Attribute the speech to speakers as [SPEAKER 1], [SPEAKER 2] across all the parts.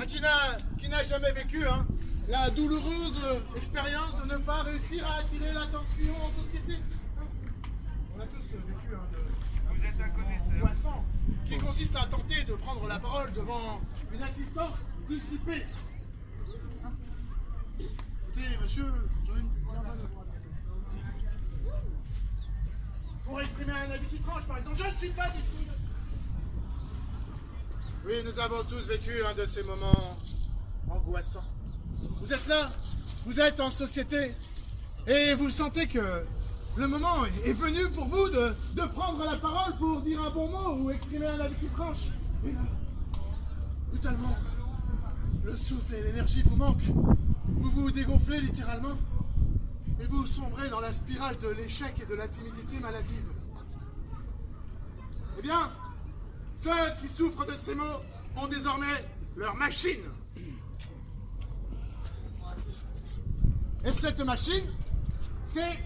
[SPEAKER 1] Hein, qui n'a jamais vécu hein, la douloureuse expérience de ne pas réussir à attirer l'attention en société. On a tous vécu hein, de,
[SPEAKER 2] Vous êtes un connaisseur.
[SPEAKER 1] angoissant qui consiste à tenter de prendre la parole devant une assistance dissipée. Écoutez, monsieur, Pour exprimer un avis qui tranche, par exemple, je ne suis pas tout. Oui, nous avons tous vécu un de ces moments angoissants. Vous êtes là, vous êtes en société, et vous sentez que le moment est- venu pour vous de, de prendre la parole pour dire un bon mot ou exprimer un avis qui tranche. Et là, brutalement, le souffle et l'énergie vous manquent. Vous vous dégonflez littéralement. Et vous sombrez dans la spirale de l'échec et de la timidité maladive. Eh bien, ceux qui souffrent de ces maux ont désormais leur machine. Et cette machine, c'est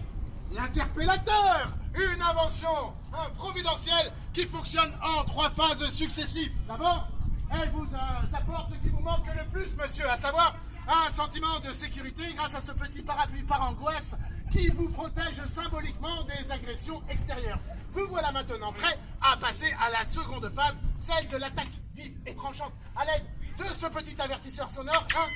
[SPEAKER 1] l'interpellateur, une invention providentielle qui fonctionne en trois phases successives. D'abord, elle vous euh, apporte ce qui vous manque le plus, monsieur, à savoir un sentiment de sécurité grâce à ce petit parapluie par angoisse qui vous protège symboliquement des agressions extérieures. Vous voilà maintenant prêt à passer à la seconde phase, celle de l'attaque vive et tranchante, à l'aide de ce petit avertisseur sonore hein,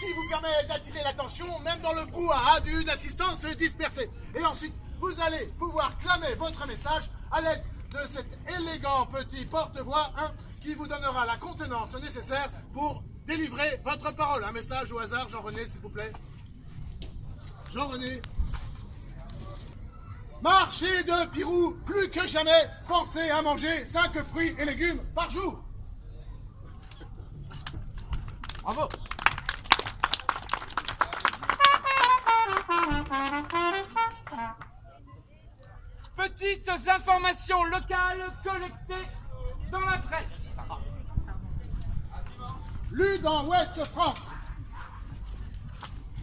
[SPEAKER 1] qui vous permet d'attirer l'attention même dans le brouhaha d'une assistance dispersée. Et ensuite, vous allez pouvoir clamer votre message à l'aide de cet élégant petit porte-voix hein, qui vous donnera la contenance nécessaire pour délivrer votre parole. Un message au hasard, Jean-René, s'il vous plaît. Jean-René. Marchez de Pirou, plus que jamais, pensez à manger 5 fruits et légumes par jour. Bravo.
[SPEAKER 2] Petites informations locales collectées dans la presse.
[SPEAKER 1] Lu dans Ouest France.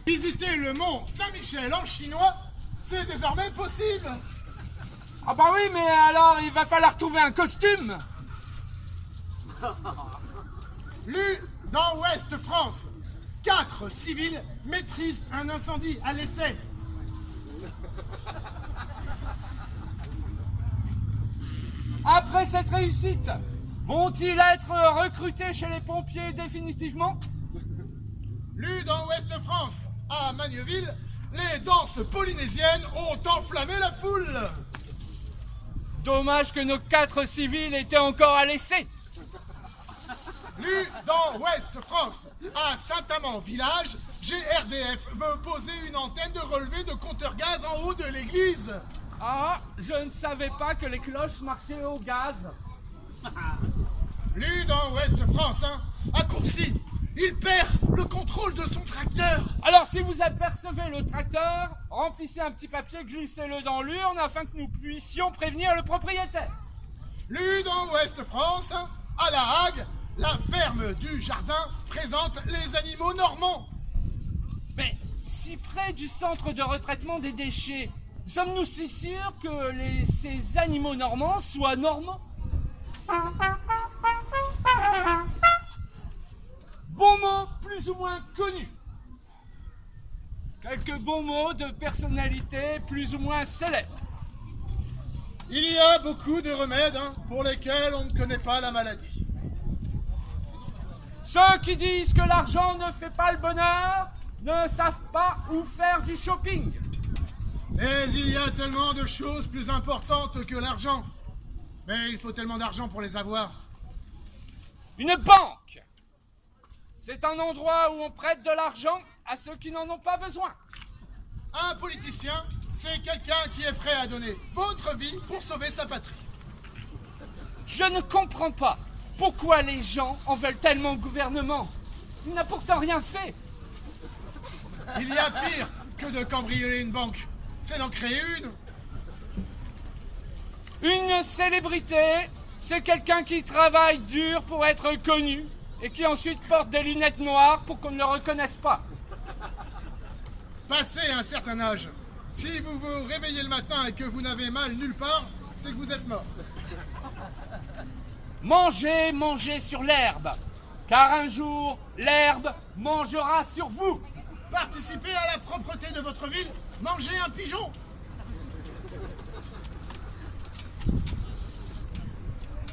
[SPEAKER 1] Visiter le mont Saint-Michel en chinois, c'est désormais possible.
[SPEAKER 2] Ah bah oui, mais alors il va falloir trouver un costume.
[SPEAKER 1] Lu dans Ouest France. Quatre civils maîtrisent un incendie à l'essai.
[SPEAKER 2] Après cette réussite, vont-ils être recrutés chez les pompiers définitivement?
[SPEAKER 1] Lu dans Ouest France. À Magneville, les danses polynésiennes ont enflammé la foule.
[SPEAKER 2] Dommage que nos quatre civils étaient encore à l'essai.
[SPEAKER 1] Lu dans Ouest France. À Saint-Amand village, GRDF veut poser une antenne de relevé de compteur gaz en haut de l'église.
[SPEAKER 2] Ah, je ne savais pas que les cloches marchaient au gaz.
[SPEAKER 1] Lu dans Ouest France, hein, à Courcy, il perd le contrôle de son tracteur.
[SPEAKER 2] Alors si vous apercevez le tracteur, remplissez un petit papier, glissez-le dans l'urne afin que nous puissions prévenir le propriétaire.
[SPEAKER 1] Lu dans Ouest France, hein, à La Hague, la ferme du jardin présente les animaux normands.
[SPEAKER 2] Mais si près du centre de retraitement des déchets, sommes-nous si sûrs que les- ces animaux normands soient normands Bons mots plus ou moins connus. Quelques bons mots de personnalités plus ou moins célèbres.
[SPEAKER 1] Il y a beaucoup de remèdes hein, pour lesquels on ne connaît pas la maladie.
[SPEAKER 2] Ceux qui disent que l'argent ne fait pas le bonheur ne savent pas où faire du shopping.
[SPEAKER 1] Mais il y a tellement de choses plus importantes que l'argent. Mais il faut tellement d'argent pour les avoir.
[SPEAKER 2] Une banque, c'est un endroit où on prête de l'argent à ceux qui n'en ont pas besoin.
[SPEAKER 1] Un politicien, c'est quelqu'un qui est prêt à donner votre vie pour sauver sa patrie.
[SPEAKER 2] Je ne comprends pas pourquoi les gens en veulent tellement au gouvernement. Il n'a pourtant rien fait.
[SPEAKER 1] Il y a pire que de cambrioler une banque. C'est d'en créer une.
[SPEAKER 2] Une célébrité, c'est quelqu'un qui travaille dur pour être connu et qui ensuite porte des lunettes noires pour qu'on ne le reconnaisse pas.
[SPEAKER 1] Passé un certain âge, si vous vous réveillez le matin et que vous n'avez mal nulle part, c'est que vous êtes mort.
[SPEAKER 2] Manger, manger sur l'herbe. car un jour, l'herbe mangera sur vous.
[SPEAKER 1] Participez à la propreté de votre ville, mangez un pigeon.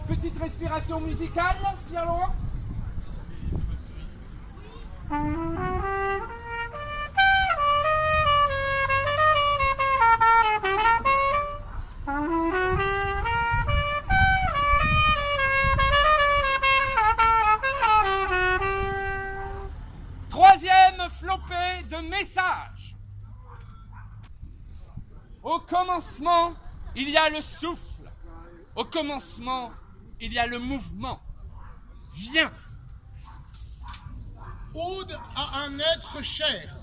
[SPEAKER 2] Petite respiration musicale, Pierre-Laurent Troisième flopée de messages. Au commencement, il y a le souffle. Au commencement, il y a le mouvement. Viens.
[SPEAKER 1] Ode à un être cher.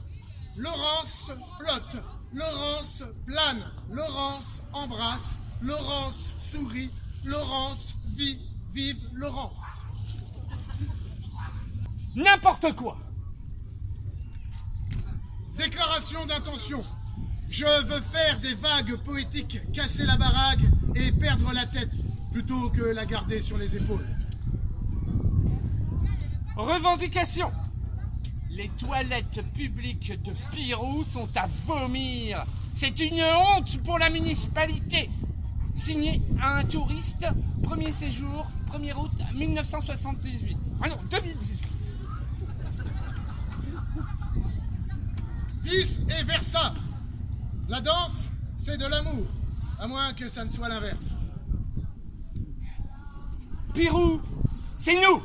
[SPEAKER 1] Laurence flotte, Laurence plane, Laurence embrasse, Laurence sourit, Laurence vit, vive Laurence.
[SPEAKER 2] N'importe quoi.
[SPEAKER 1] Déclaration d'intention. Je veux faire des vagues poétiques, casser la baraque et perdre la tête plutôt que la garder sur les épaules.
[SPEAKER 2] Revendication. Les toilettes publiques de Pirou sont à vomir. C'est une honte pour la municipalité. Signé à un touriste, premier séjour, 1er août 1978. Ah non, 2018.
[SPEAKER 1] Vice et versa. La danse, c'est de l'amour, à moins que ça ne soit l'inverse.
[SPEAKER 2] Pirou, c'est nous.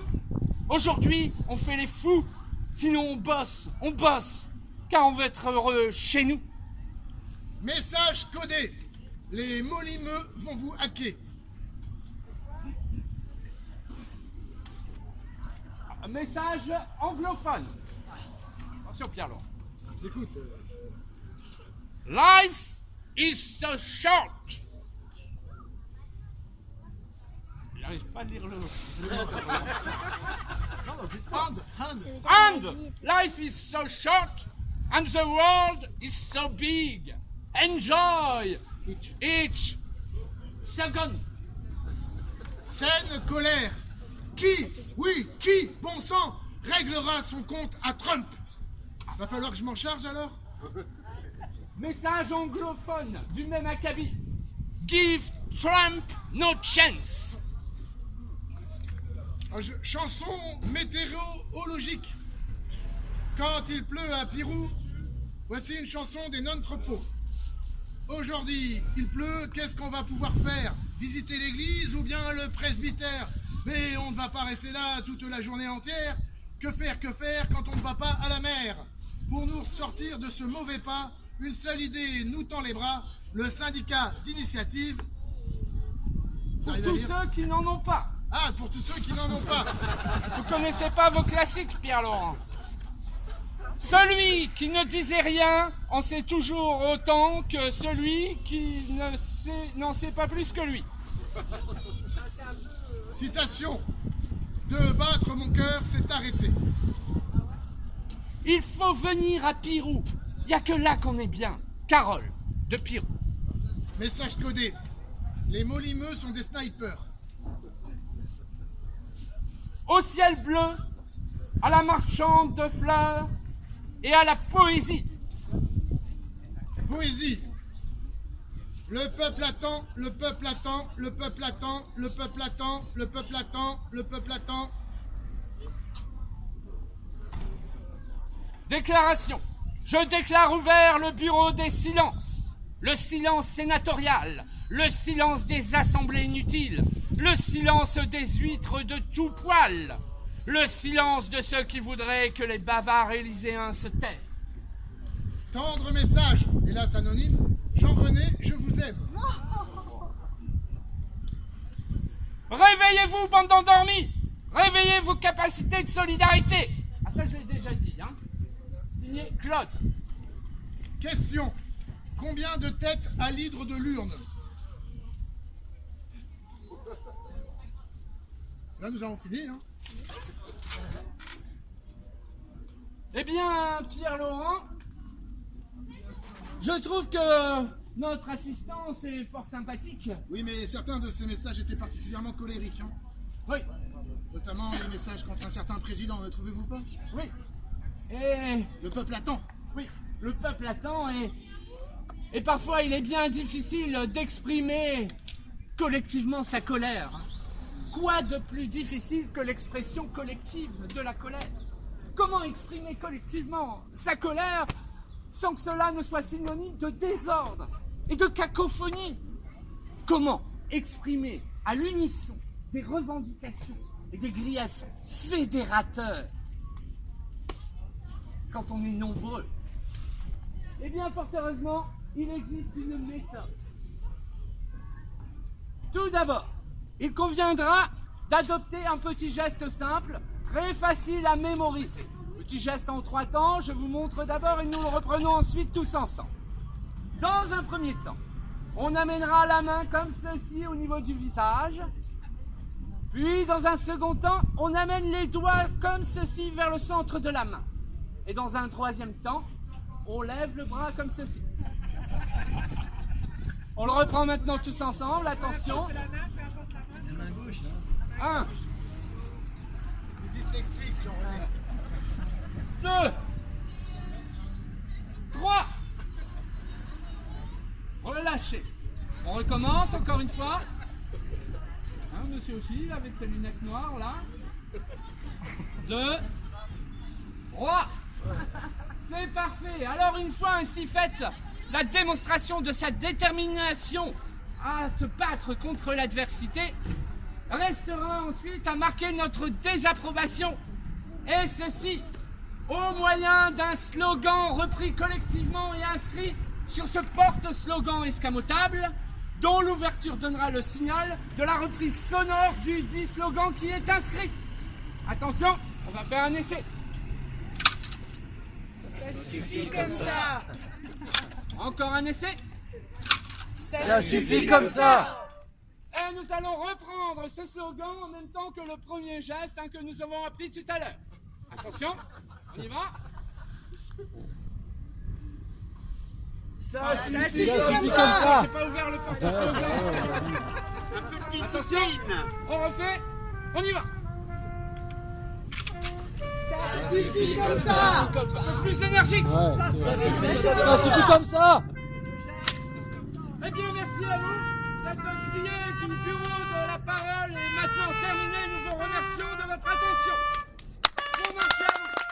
[SPEAKER 2] Aujourd'hui, on fait les fous. Sinon, on bosse, on bosse. Car on veut être heureux chez nous.
[SPEAKER 1] Message codé. Les molimeux vont vous hacker.
[SPEAKER 2] Un message anglophone. Attention, Pierre-Laurent.
[SPEAKER 1] Écoute, euh,
[SPEAKER 2] Life is so short. Il n'arrive pas à lire le. And
[SPEAKER 3] la vie.
[SPEAKER 2] life is so short, and the world is so big. Enjoy each second.
[SPEAKER 1] Scène colère. Qui, oui, qui, bon sang, réglera son compte à Trump? Va falloir que je m'en charge alors?
[SPEAKER 2] Message anglophone du même acabit. Give Trump no chance.
[SPEAKER 1] Ah, Chanson météorologique. Quand il pleut à Pirou, voici une chanson des non-tropos. Aujourd'hui, il pleut, qu'est-ce qu'on va pouvoir faire? Visiter l'église ou bien le presbytère? Mais on ne va pas rester là toute la journée entière. Que faire, que faire quand on ne va pas à la mer? Pour nous sortir de ce mauvais pas, une seule idée nous tend les bras, le syndicat d'initiative.
[SPEAKER 2] Pour tous ceux qui n'en ont pas.
[SPEAKER 1] Ah, pour tous ceux qui n'en ont pas.
[SPEAKER 2] Vous connaissez pas vos classiques, Pierre-Laurent Celui qui ne disait rien en sait toujours autant que celui qui sait- n'en sait pas plus que lui.
[SPEAKER 1] Citation. De battre mon cœur, c'est arrêté.
[SPEAKER 2] Il faut venir à Pirou. Il n'y a que là qu'on est bien. Carole, de Pirou.
[SPEAKER 1] Message codé. Les molimeux sont des snipers.
[SPEAKER 2] Au ciel bleu, à la marchande de fleurs et à la poésie.
[SPEAKER 1] Poésie. Le peuple attend, le peuple attend, le peuple attend, le peuple attend, le peuple attend, le peuple attend.
[SPEAKER 2] Déclaration. Je déclare ouvert le bureau des silences. Le silence sénatorial, le silence des assemblées inutiles, le silence des huîtres de tout poil, le silence de ceux qui voudraient que les bavards élyséens se taisent.
[SPEAKER 1] Tendre message, hélas anonyme. Jean-René, je vous aime.
[SPEAKER 2] Réveillez-vous, bande d'endormis Réveillez vos capacités de solidarité Ah ça je l'ai déjà dit, hein Signé Claude.
[SPEAKER 1] Question. Combien de têtes à l'hydre de l'urne Là, nous avons fini. Hein.
[SPEAKER 2] Eh bien, Pierre-Laurent, je trouve que notre assistance est fort sympathique.
[SPEAKER 1] Oui, mais certains de ces messages étaient particulièrement colériques. hein.
[SPEAKER 2] Oui.
[SPEAKER 1] Notamment les messages contre un certain président, ne trouvez-vous pas?
[SPEAKER 2] Oui. Et
[SPEAKER 1] Le peuple attend.
[SPEAKER 2] oui, le peuple attend et et parfois il est bien difficile d'exprimer collectivement sa colère. Quoi de plus difficile que l'expression collective de la colère? Comment exprimer collectivement sa colère sans que cela ne soit synonyme de désordre et de cacophonie? Comment exprimer à l'unisson des revendications et des griefs fédérateurs quand on est nombreux? Eh bien, fort heureusement, il existe une méthode. Tout d'abord, il conviendra d'adopter un petit geste simple, très facile à mémoriser. Petit geste en trois temps, je vous montre d'abord et nous le reprenons ensuite tous ensemble. Dans un premier temps, on amènera la main comme ceci au niveau du visage. Puis, dans un second temps, on amène les doigts comme ceci vers le centre de la main. Et dans un troisième temps, on lève le bras comme ceci. On le reprend maintenant tous ensemble, attention. Un,
[SPEAKER 1] Les dyslexiques, j'en reviens.
[SPEAKER 2] deux, trois. Relâchez. On recommence encore une fois. Hein, monsieur aussi, avec ses lunettes noires là. Deux, trois. C'est parfait. Alors une fois ainsi faite la démonstration de sa détermination à se battre contre l'adversité, restera ensuite à marquer notre désapprobation. Et ceci au moyen d'un slogan repris collectivement et inscrit sur ce porte-slogan escamotable dont l'ouverture donnera le signal de la reprise sonore du dit slogan qui est inscrit. Attention, on va faire un essai.
[SPEAKER 3] comme ça
[SPEAKER 2] Encore un essai?
[SPEAKER 3] Ça suffit comme ça
[SPEAKER 2] Et nous allons reprendre ce slogan en même temps que le premier geste hein, que nous avons appris tout à l'heure. Attention, on y va.
[SPEAKER 3] Ça
[SPEAKER 4] suffit comme ça.
[SPEAKER 2] J'ai pas ouvert le porte-slogan. Attention, on refait, on y va
[SPEAKER 3] comme ça
[SPEAKER 2] Plus énergique
[SPEAKER 4] Ça suffit comme ça
[SPEAKER 2] Très bien, merci à vous Cette Crier du bureau dont la parole est maintenant terminée. Nous vous remercions de votre attention. Bon marché à vous.